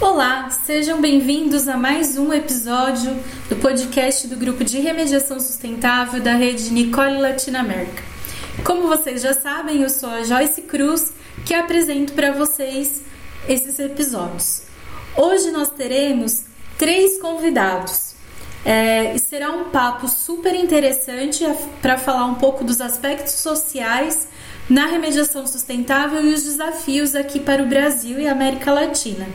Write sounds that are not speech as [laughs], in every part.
Olá, sejam bem-vindos a mais um episódio do podcast do Grupo de Remediação Sustentável da rede Nicole Latinoamérica. Como vocês já sabem, eu sou a Joyce Cruz, que apresento para vocês esses episódios. Hoje nós teremos três convidados é, será um papo super interessante para falar um pouco dos aspectos sociais na remediação sustentável e os desafios aqui para o Brasil e América Latina.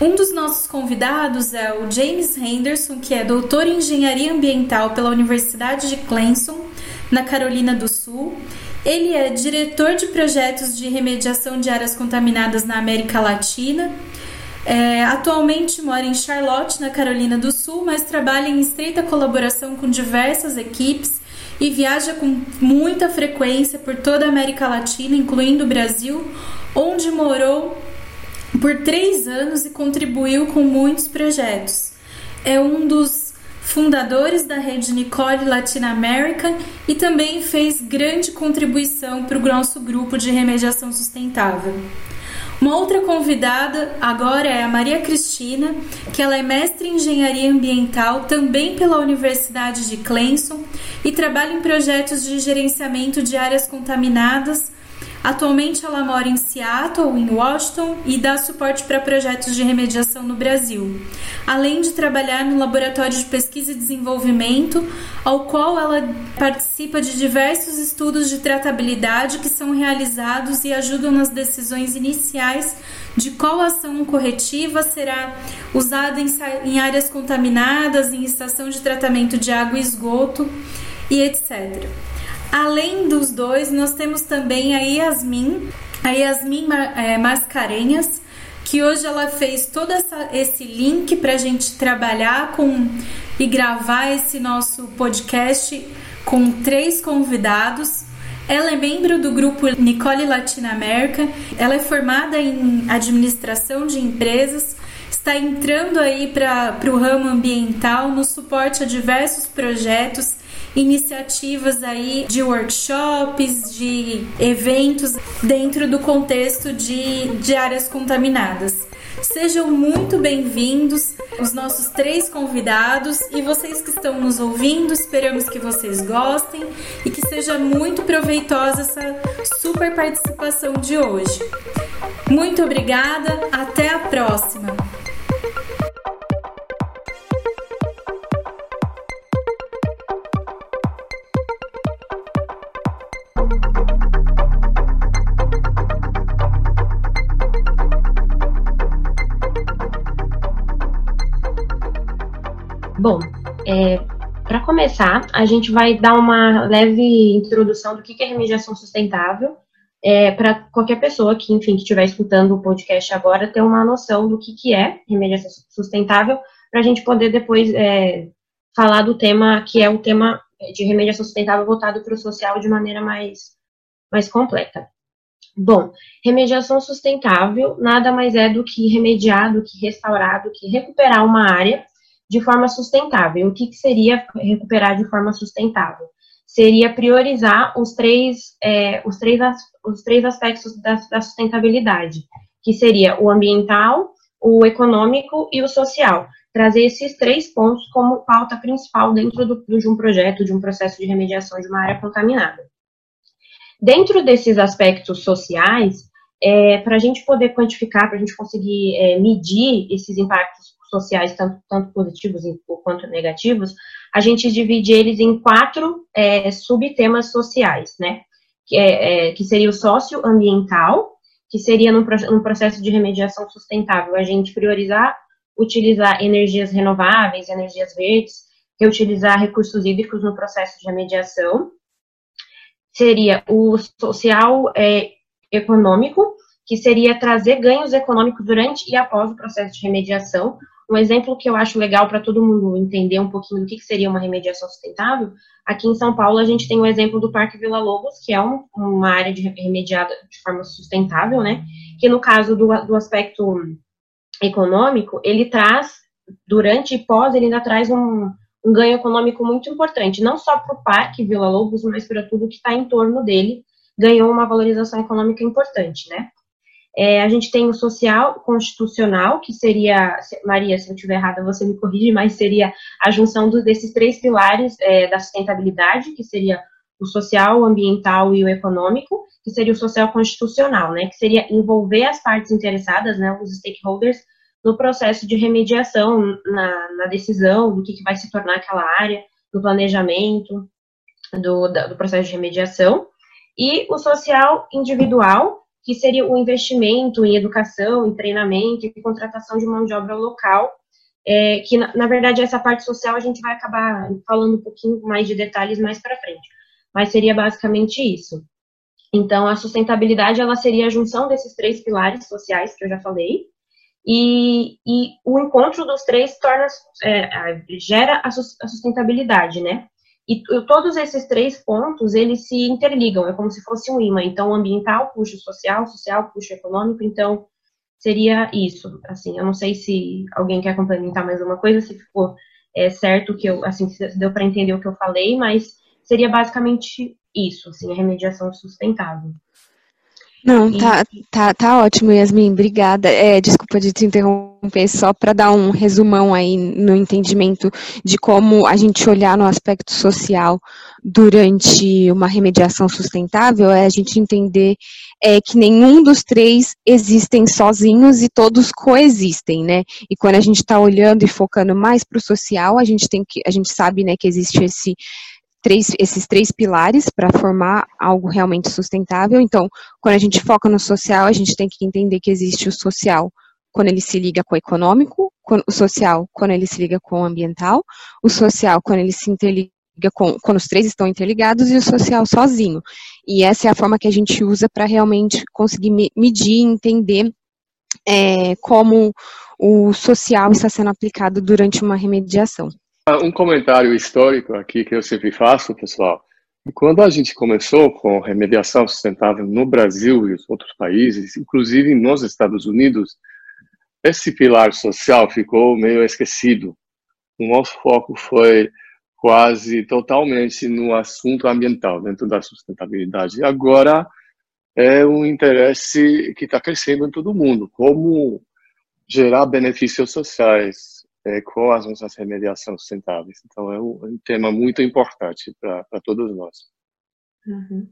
Um dos nossos convidados é o James Henderson, que é doutor em engenharia ambiental pela Universidade de Clemson, na Carolina do Sul. Ele é diretor de projetos de remediação de áreas contaminadas na América Latina. É, atualmente mora em Charlotte, na Carolina do Sul, mas trabalha em estreita colaboração com diversas equipes e viaja com muita frequência por toda a América Latina, incluindo o Brasil, onde morou por três anos e contribuiu com muitos projetos. É um dos fundadores da rede Nicole Latin America e também fez grande contribuição para o nosso grupo de remediação sustentável. Uma outra convidada agora é a Maria Cristina, que ela é mestre em engenharia ambiental também pela Universidade de Clemson e trabalha em projetos de gerenciamento de áreas contaminadas Atualmente ela mora em Seattle, em Washington, e dá suporte para projetos de remediação no Brasil, além de trabalhar no laboratório de pesquisa e desenvolvimento, ao qual ela participa de diversos estudos de tratabilidade que são realizados e ajudam nas decisões iniciais de qual ação corretiva será usada em, áreas contaminadas, em estação de tratamento de água e esgoto e etc. Além dos dois, nós temos também a Yasmin, a Yasmin é, Mascarenhas, que hoje ela fez todo essa, esse link para a gente trabalhar com e gravar esse nosso podcast com três convidados. Ela é membro do grupo Nicole Latinoamérica, ela é formada em administração de empresas, está entrando aí para o ramo ambiental no suporte a diversos projetos iniciativas aí de workshops, de eventos dentro do contexto de, de áreas contaminadas. Sejam muito bem-vindos os nossos três convidados e vocês que estão nos ouvindo, esperamos que vocês gostem e que seja muito proveitosa essa super participação de hoje. Muito obrigada, até a próxima! Bom, é, para começar, a gente vai dar uma leve introdução do que é remediação sustentável, é, para qualquer pessoa que, enfim, que estiver escutando o podcast agora, ter uma noção do que, que é remediação sustentável, para a gente poder depois é, falar do tema que é o tema de remediação sustentável voltado para o social de maneira mais, mais completa. Bom, remediação sustentável nada mais é do que remediar, do que restaurar, do que recuperar uma área de forma sustentável. O que, que seria recuperar de forma sustentável? Seria priorizar os três, é, os três, os três aspectos da, da sustentabilidade, que seria o ambiental, o econômico e o social. Trazer esses três pontos como pauta principal dentro do, de um projeto, de um processo de remediação de uma área contaminada. Dentro desses aspectos sociais, é, para a gente poder quantificar, para a gente conseguir é, medir esses impactos sociais, tanto, tanto positivos quanto negativos, a gente divide eles em quatro é, subtemas sociais, né? Que, é, é, que seria o socioambiental, que seria no, processo de remediação sustentável, a gente priorizar utilizar energias renováveis, energias verdes, reutilizar recursos hídricos no processo de remediação. Seria o social é, econômico, que seria trazer ganhos econômicos durante e após o processo de remediação, um exemplo que eu acho legal para todo mundo entender um pouquinho do que, que, seria uma remediação sustentável, aqui em São Paulo a gente tem o exemplo do Parque Vila Lobos, que é um, uma área de remediada de forma sustentável, né? Que no caso do, do aspecto econômico, ele traz, durante e pós, ele ainda traz um, um ganho econômico muito importante, não só para o Parque Vila Lobos, mas para tudo que está em torno dele, ganhou uma valorização econômica importante, né? É, a gente tem o social constitucional, que seria, Maria, se eu estiver errada, você me corrige, mas seria a junção do, desses três pilares é, da sustentabilidade, que seria o social, o ambiental e o econômico, que seria o social constitucional, né, que seria envolver as partes interessadas, né, os stakeholders, no processo de remediação, na, na decisão do que, que, vai se tornar aquela área, no planejamento do, do processo de remediação, e o social individual, que seria o investimento em educação, em treinamento e contratação de mão de obra local, é, que na, na, verdade essa parte social a gente vai acabar falando um pouquinho mais de detalhes mais para frente, mas seria basicamente isso. Então a sustentabilidade ela seria a junção desses três pilares sociais que eu já falei, e, e o encontro dos três torna é, gera a, sustentabilidade, né? E todos esses três pontos, eles se interligam, é como se fosse um imã. Então, ambiental puxa o social, social puxa o econômico, então seria isso. Assim, eu não sei se alguém quer complementar mais uma coisa, se ficou é, certo que eu, assim, se deu para entender o que eu falei, mas seria basicamente isso, assim, a remediação sustentável. Não, tá, tá, tá ótimo, Yasmin, obrigada. É, desculpa de te interromper, só para dar um resumão aí no entendimento de como a gente olhar no aspecto social durante uma remediação sustentável, é a gente entender é, que nenhum dos três existem sozinhos e todos coexistem, né? E quando a gente está olhando e focando mais para o social, a gente tem que, a gente sabe, né, que existe esse três, esses três pilares para formar algo realmente sustentável. Então, quando a gente foca no social, a gente tem que entender que existe o social quando ele se liga com o econômico, o social quando ele se liga com o ambiental, o social quando ele se interliga com, quando os três estão interligados e o social sozinho. E essa é a forma que a gente usa para realmente conseguir medir e entender é, como o social está sendo aplicado durante uma remediação. Um comentário histórico aqui que eu sempre faço, pessoal. Quando a gente começou com remediação sustentável no Brasil e os outros países, inclusive nos Estados Unidos, esse pilar social ficou meio esquecido. O nosso foco foi quase totalmente no assunto ambiental, dentro da sustentabilidade. Agora é um interesse que está crescendo em todo mundo, como gerar benefícios sociais, com as nossas remediações sustentáveis. Então, é um, é um tema muito importante para todos nós. Uhum.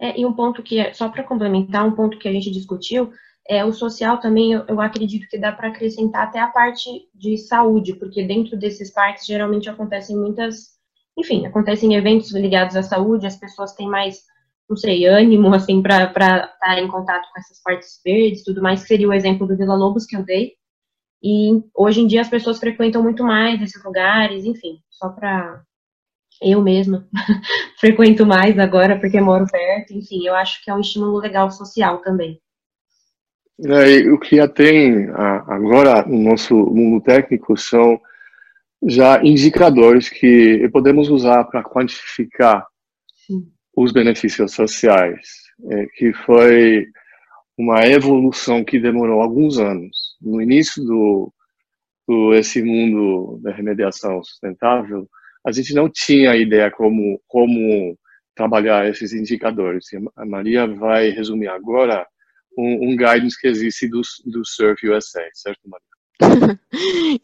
É, e um ponto que, é, só para complementar, um ponto que a gente discutiu, é o social também, eu, eu acredito que dá para acrescentar até a parte de saúde, porque dentro desses parques geralmente acontecem muitas, enfim, acontecem eventos ligados à saúde, as pessoas têm mais, não sei, ânimo, assim, para estar em contato com essas partes verdes tudo mais, que seria o exemplo do Vila Lobos que eu dei, e hoje em dia as pessoas frequentam muito mais esses lugares, enfim, só para eu mesma [laughs] frequento mais agora porque moro perto, enfim, eu acho que é um estímulo legal social também. É, o que já tem agora no nosso mundo técnico são já indicadores que podemos usar para quantificar Sim. os benefícios sociais, é, que foi uma evolução que demorou alguns anos. No início do, do esse mundo da remediação sustentável, a gente não tinha ideia como como trabalhar esses indicadores. A Maria vai resumir agora um, um guidance que existe do, do Surf USA, certo, Maria? [laughs]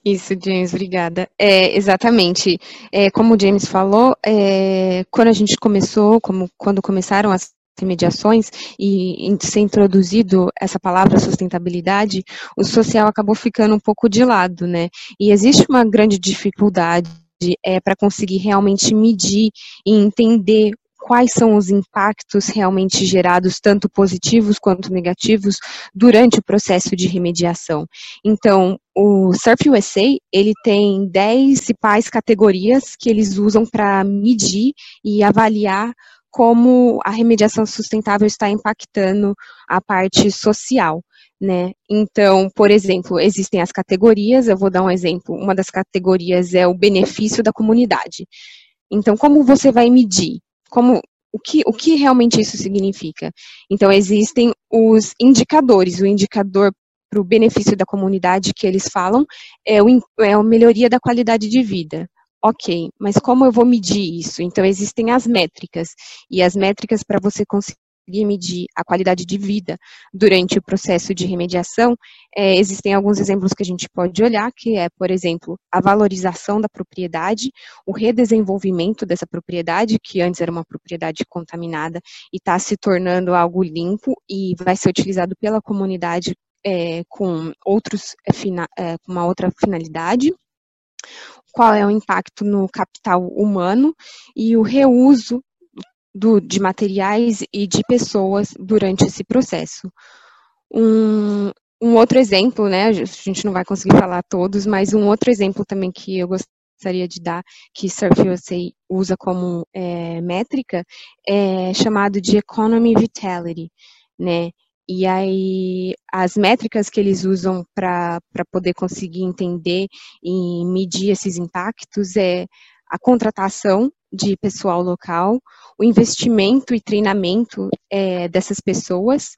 Isso, James, obrigada. É, exatamente. É, como o James falou, é, quando a gente começou, como quando começaram as intermediações e ser introduzido essa palavra sustentabilidade, o social acabou ficando um pouco de lado, né? E existe uma grande dificuldade é, para conseguir realmente medir e entender quais são os impactos realmente gerados, tanto positivos quanto negativos, durante o processo de remediação. Então, o Surf USA, ele tem 10 principais categorias que eles usam para medir e avaliar como a remediação sustentável está impactando a parte social. Né? Então, por exemplo, existem as categorias, eu vou dar um exemplo. Uma das categorias é o benefício da comunidade. Então, como você vai medir? Como o que, o que realmente isso significa? Então, existem os indicadores. O indicador para o benefício da comunidade que eles falam é, o, é a melhoria da qualidade de vida. Ok, mas como eu vou medir isso? Então, existem as métricas, e as métricas para você conseguir medir a qualidade de vida durante o processo de remediação, é, existem alguns exemplos que a gente pode olhar, que é, por exemplo, a valorização da propriedade, o redesenvolvimento dessa propriedade, que antes era uma propriedade contaminada e está se tornando algo limpo e vai ser utilizado pela comunidade é, com outros é, é, com uma outra finalidade qual é o impacto no capital humano e o reuso do, de materiais e de pessoas durante esse processo. Um, um outro exemplo, né, a gente não vai conseguir falar todos, mas um outro exemplo também que eu gostaria de dar, que Surf USA usa como é, métrica, é chamado de Economy Vitality, né, e aí, as métricas que eles usam para poder conseguir entender e medir esses impactos é a contratação de pessoal local, o investimento e treinamento é, dessas pessoas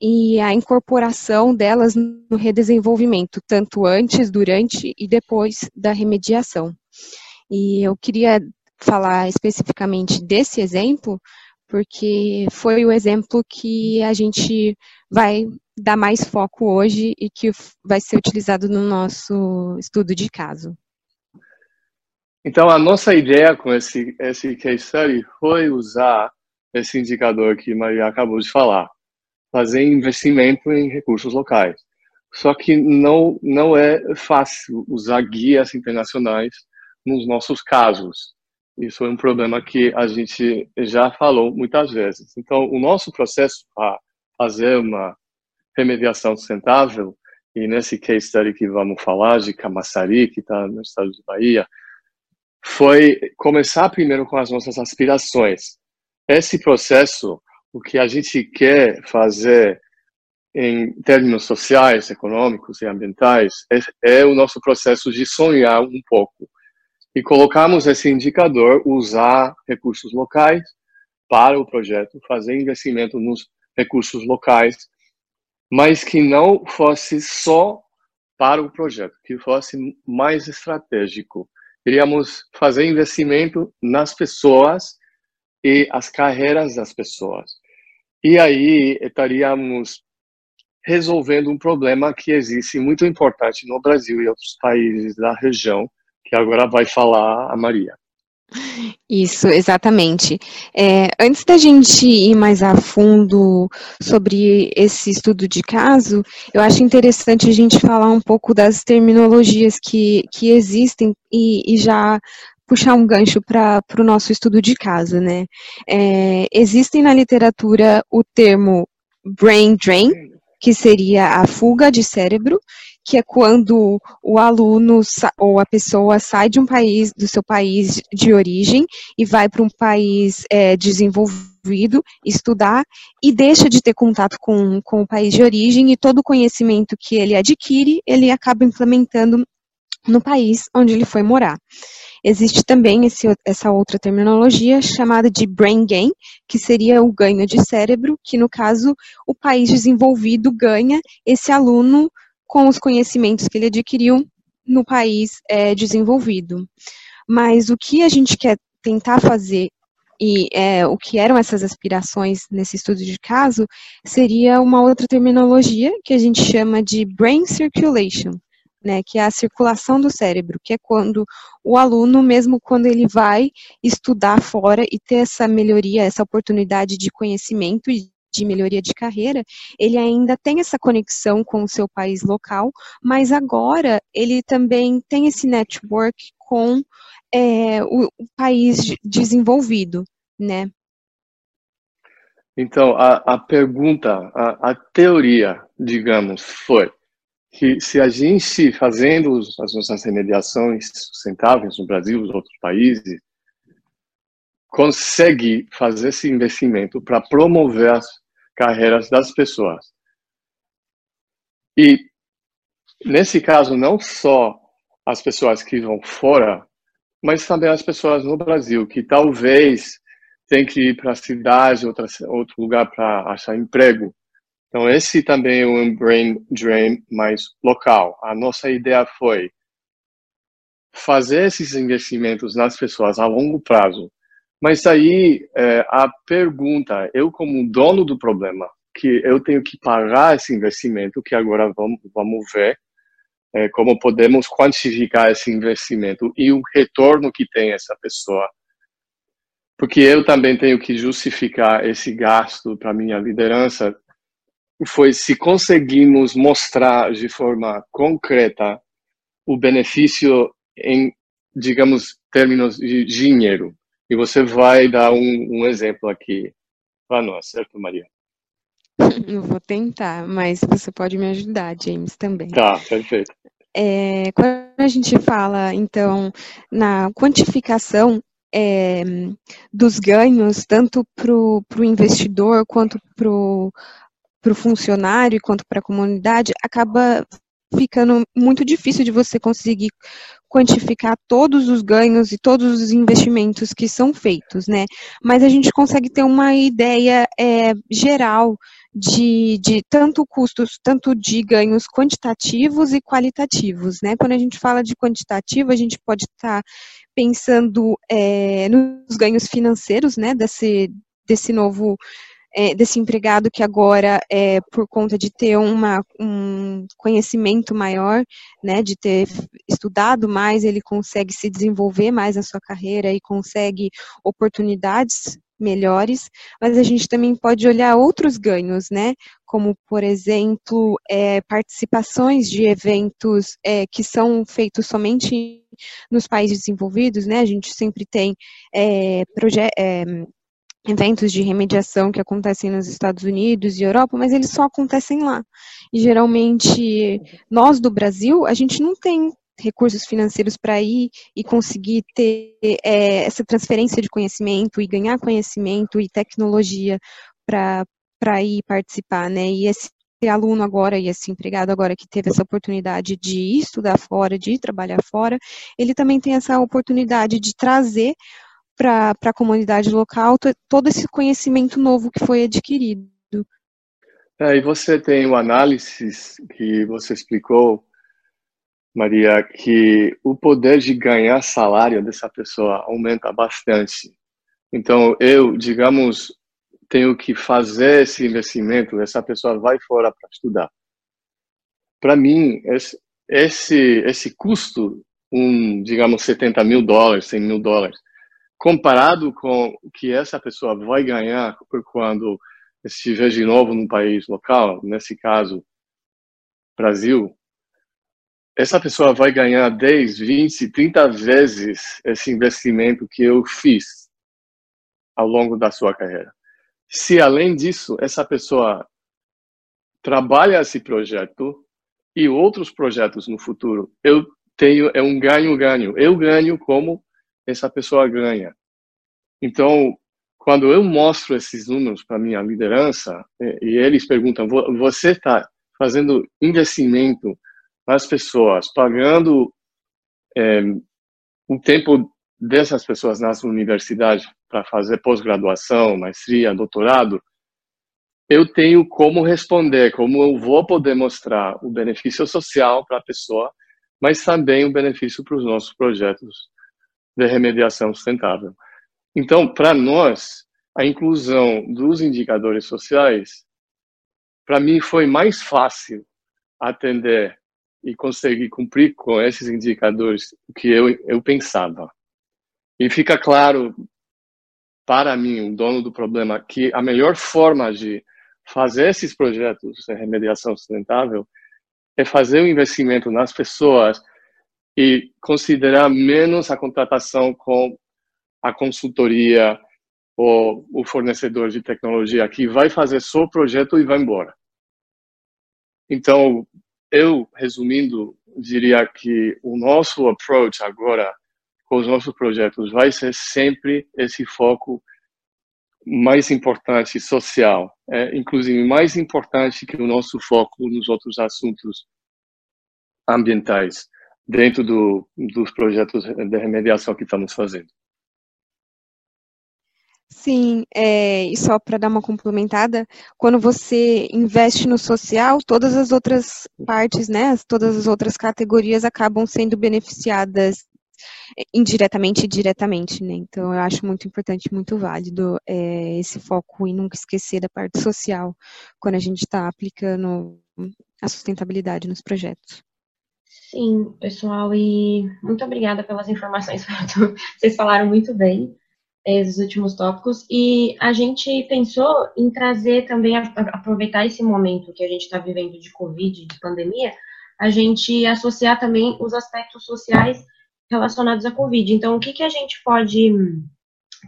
e a incorporação delas no redesenvolvimento, tanto antes, durante e depois da remediação. E eu queria falar especificamente desse exemplo, porque foi o exemplo que a gente vai dar mais foco hoje e que vai ser utilizado no nosso estudo de caso. Então, a nossa ideia com esse, esse case study foi usar esse indicador que Maria acabou de falar, fazer investimento em recursos locais. Só que não, não é fácil usar guias internacionais nos nossos casos. Isso é um problema que a gente já falou muitas vezes. Então, o nosso processo para fazer uma remediação sustentável, e nesse case study que vamos falar, de Camaçari, que está no estado de Bahia, foi começar primeiro com as nossas aspirações. Esse processo, o que a gente quer fazer em termos sociais, econômicos e ambientais, é, é o nosso processo de sonhar um pouco e colocamos esse indicador, usar recursos locais para o projeto, fazer investimento nos recursos locais, mas que não fosse só para o projeto, que fosse mais estratégico. Queríamos fazer investimento nas pessoas e as carreiras das pessoas. E aí estaríamos resolvendo um problema que existe muito importante no Brasil e outros países da região, que agora vai falar a Maria. Isso, exatamente. É, antes da gente ir mais a fundo sobre esse estudo de caso, eu acho interessante a gente falar um pouco das terminologias que, que existem e, e já puxar um gancho para o nosso estudo de caso, né? É, existem na literatura o termo brain drain, que seria a fuga de cérebro, que é quando o aluno ou a pessoa sai de um país, do seu país de origem e vai para um país é, desenvolvido estudar e deixa de ter contato com, com o país de origem e todo o conhecimento que ele adquire, ele acaba implementando no país onde ele foi morar. Existe também esse, essa outra terminologia chamada de brain gain, que seria o ganho de cérebro, que no caso o país desenvolvido ganha esse aluno com os conhecimentos que ele adquiriu no país é, desenvolvido. Mas o que a gente quer tentar fazer e é, o que eram essas aspirações nesse estudo de caso seria uma outra terminologia que a gente chama de brain circulation, né, que é a circulação do cérebro, que é quando o aluno, mesmo quando ele vai estudar fora e ter essa melhoria, essa oportunidade de conhecimento e de melhoria de carreira, ele ainda tem essa conexão com o seu país local, mas agora ele também tem esse network com é, o, o, país desenvolvido, né? Então, a, a pergunta, a, a teoria, digamos, foi que se a gente, fazendo as nossas remediações sustentáveis no Brasil e nos outros países, consegue fazer esse investimento para promover carreiras das pessoas. E, nesse caso, não só as pessoas que vão fora, mas também as pessoas no Brasil, que talvez tem que ir para a cidade, outra, outro lugar para achar emprego. Então, esse também é um brain drain mais local. A nossa ideia foi fazer esses investimentos nas pessoas a longo prazo, Mas aí é, a pergunta, eu como dono do problema, que eu tenho que pagar esse investimento, que agora vamos, vamos ver é, como podemos quantificar esse investimento e o retorno que tem essa pessoa. Porque eu também tenho que justificar esse gasto para minha liderança. Foi se conseguimos mostrar de forma concreta o benefício em, digamos, termos de dinheiro. E você vai dar um, um exemplo aqui para nós, certo, Maria? Eu vou tentar, mas você pode me ajudar, James, também. Tá, perfeito. É, quando a gente fala, então, na quantificação é, dos ganhos, tanto para o investidor quanto para o funcionário, quanto para a comunidade, acaba ficando muito difícil de você conseguir quantificar todos os ganhos e todos os investimentos que são feitos, né? Mas a gente consegue ter uma ideia é, geral de, de tanto custos, tanto de ganhos quantitativos e qualitativos, né? Quando a gente fala de quantitativo, a gente pode estar tá pensando é, nos ganhos financeiros, né? Desse, desse novo é, desse empregado que agora, é, por conta de ter uma, um conhecimento maior, né, de ter estudado mais, ele consegue se desenvolver mais na sua carreira e consegue oportunidades melhores, mas a gente também pode olhar outros ganhos, né? Como, por exemplo, é, participações de eventos é, que são feitos somente nos países desenvolvidos, né? A gente sempre tem é, é eventos de remediação que acontecem nos Estados Unidos e Europa, mas eles só acontecem lá. E geralmente nós do Brasil, a gente não tem recursos financeiros para ir e conseguir ter é, essa transferência de conhecimento e ganhar conhecimento e tecnologia para ir participar, né? E esse aluno agora e esse empregado agora que teve essa oportunidade de estudar fora, de trabalhar fora, ele também tem essa oportunidade de trazer para a comunidade local todo esse conhecimento novo que foi adquirido. É, e você tem o análise que você explicou Maria, que o poder de ganhar salário dessa pessoa aumenta bastante. Então, eu, digamos, tenho que fazer esse investimento, essa pessoa vai fora para estudar. Para mim, esse, esse, custo, um, digamos, 70 mil dólares, 100 mil dólares, comparado com o que essa pessoa vai ganhar quando estiver de novo no país local, nesse caso, Brasil, essa pessoa vai ganhar 10, 20, 30 vezes esse investimento que eu fiz ao longo da sua carreira. Se além disso, essa pessoa trabalha esse projeto e outros projetos no futuro, eu tenho é um ganho-ganho. Eu ganho como essa pessoa ganha. Então, quando eu mostro esses números para minha liderança e eles perguntam: "Você está fazendo investimento as pessoas, pagando é, o tempo dessas pessoas nas universidades para fazer pós-graduação, maestria, doutorado, eu tenho como responder, como eu vou poder mostrar o benefício social para a pessoa, mas também o benefício para os nossos projetos de remediação sustentável. Então, para nós, a inclusão dos indicadores sociais, para mim foi mais fácil atender e conseguir cumprir com esses indicadores o que eu, eu pensava. E fica claro para mim, o dono do problema, que a melhor forma de fazer esses projetos de remediação sustentável é fazer o investimento nas pessoas e considerar menos a contratação com a consultoria ou o fornecedor de tecnologia que vai fazer só o projeto e vai embora. Então, eu, resumindo, diria que o nosso approach agora com os nossos projetos vai ser sempre esse foco mais importante social, é, inclusive mais importante que o nosso foco nos outros assuntos ambientais dentro do, dos projetos de remediação que estamos fazendo. Sim, é, e só para dar uma complementada, quando você investe no social, todas as outras partes, né, todas as outras categorias acabam sendo beneficiadas indiretamente e diretamente, né? Então eu acho muito importante, muito válido é, esse foco e nunca esquecer da parte social quando a gente está aplicando a sustentabilidade nos projetos. Sim, pessoal, e muito obrigada pelas informações. [laughs] Vocês falaram muito bem esses últimos tópicos. E a gente pensou em trazer também, aproveitar esse momento que a gente está vivendo de Covid, de pandemia, a gente associar também os aspectos sociais relacionados à Covid. Então, o que, que a gente pode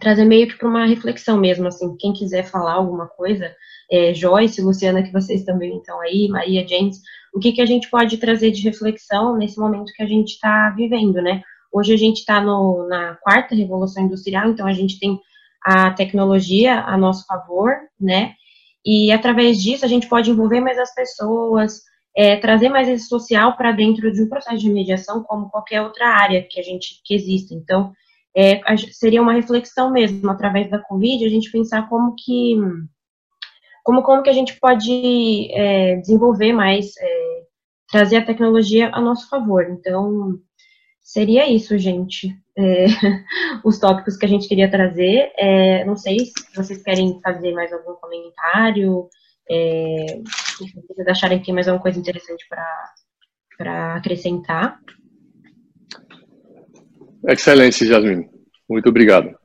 trazer meio que para uma reflexão mesmo, assim, quem quiser falar alguma coisa, é, Joyce, Luciana, que vocês também estão aí, Maria, James, o que, que a gente pode trazer de reflexão nesse momento que a gente está vivendo, né? Hoje a gente está na quarta revolução industrial, então a gente tem a tecnologia a nosso favor, né? E através disso a gente pode envolver mais as pessoas, é, trazer mais esse social para dentro de um processo de mediação, como qualquer outra área que a gente que exista. Então, é, seria uma reflexão mesmo através da Covid, a gente pensar como que como como que a gente pode é, desenvolver mais, é, trazer a tecnologia a nosso favor. Então, seria isso, gente. É, [laughs] os tópicos que a gente queria trazer. É, não sei se vocês querem fazer mais algum comentário, é, se vocês acharem que tem mais alguma coisa interessante para acrescentar. Excelente, Jasmine. Muito obrigado.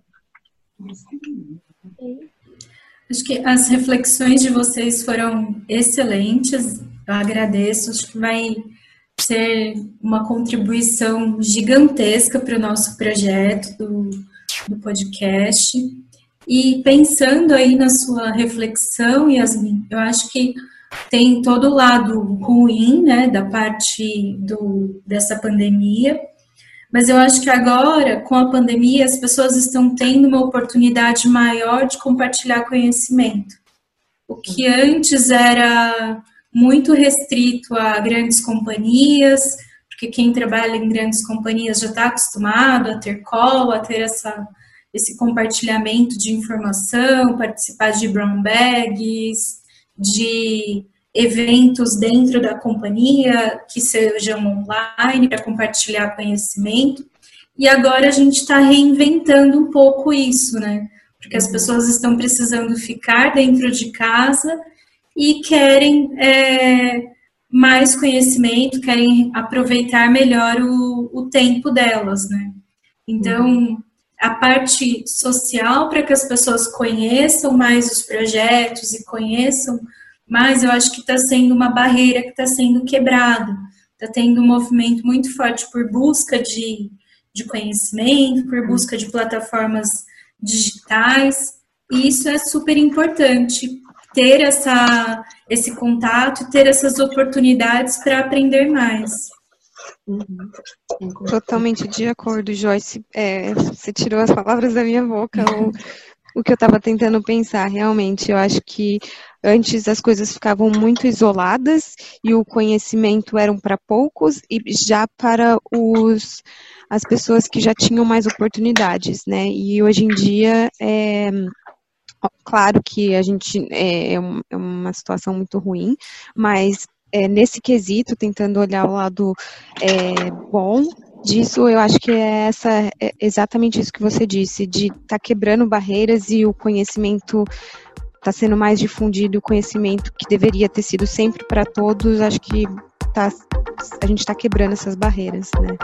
Acho que as reflexões de vocês foram excelentes. Eu agradeço. Acho que vai ser uma contribuição gigantesca para o nosso projeto do, do podcast. E pensando aí na sua reflexão, Yasmin, eu acho que tem todo o lado ruim, né, da parte do, dessa pandemia, mas eu acho que agora, com a pandemia, as pessoas estão tendo uma oportunidade maior de compartilhar conhecimento. O que antes era muito restrito a grandes companhias, porque quem trabalha em grandes companhias já está acostumado a ter call, a ter essa, esse compartilhamento de informação, participar de brown bags, de eventos dentro da companhia que sejam online para compartilhar conhecimento. E agora a gente está reinventando um pouco isso, né? Porque as pessoas estão precisando ficar dentro de casa e querem é, mais conhecimento, querem aproveitar melhor o, o tempo delas, né? Então, a parte social para que as pessoas conheçam mais os projetos e conheçam mais, eu acho que está sendo uma barreira que está sendo quebrada. Está tendo um movimento muito forte por busca de, de conhecimento, por busca de plataformas digitais, e isso é super importante ter essa, esse contato, ter essas oportunidades para aprender mais. Uhum. Totalmente de acordo, Joyce. É, você tirou as palavras da minha boca. O que eu estava tentando pensar, realmente, eu acho que antes as coisas ficavam muito isoladas e o conhecimento eram para poucos e já para os as pessoas que já tinham mais oportunidades, né? E hoje em dia é, Claro que a gente é, é, é uma situação muito ruim, mas é, nesse quesito, tentando olhar o lado é, bom disso, eu acho que é essa é exatamente isso que você disse, de estar tá quebrando barreiras e o conhecimento está sendo mais difundido, o conhecimento que deveria ter sido sempre para todos, acho que tá, a gente está quebrando essas barreiras, né?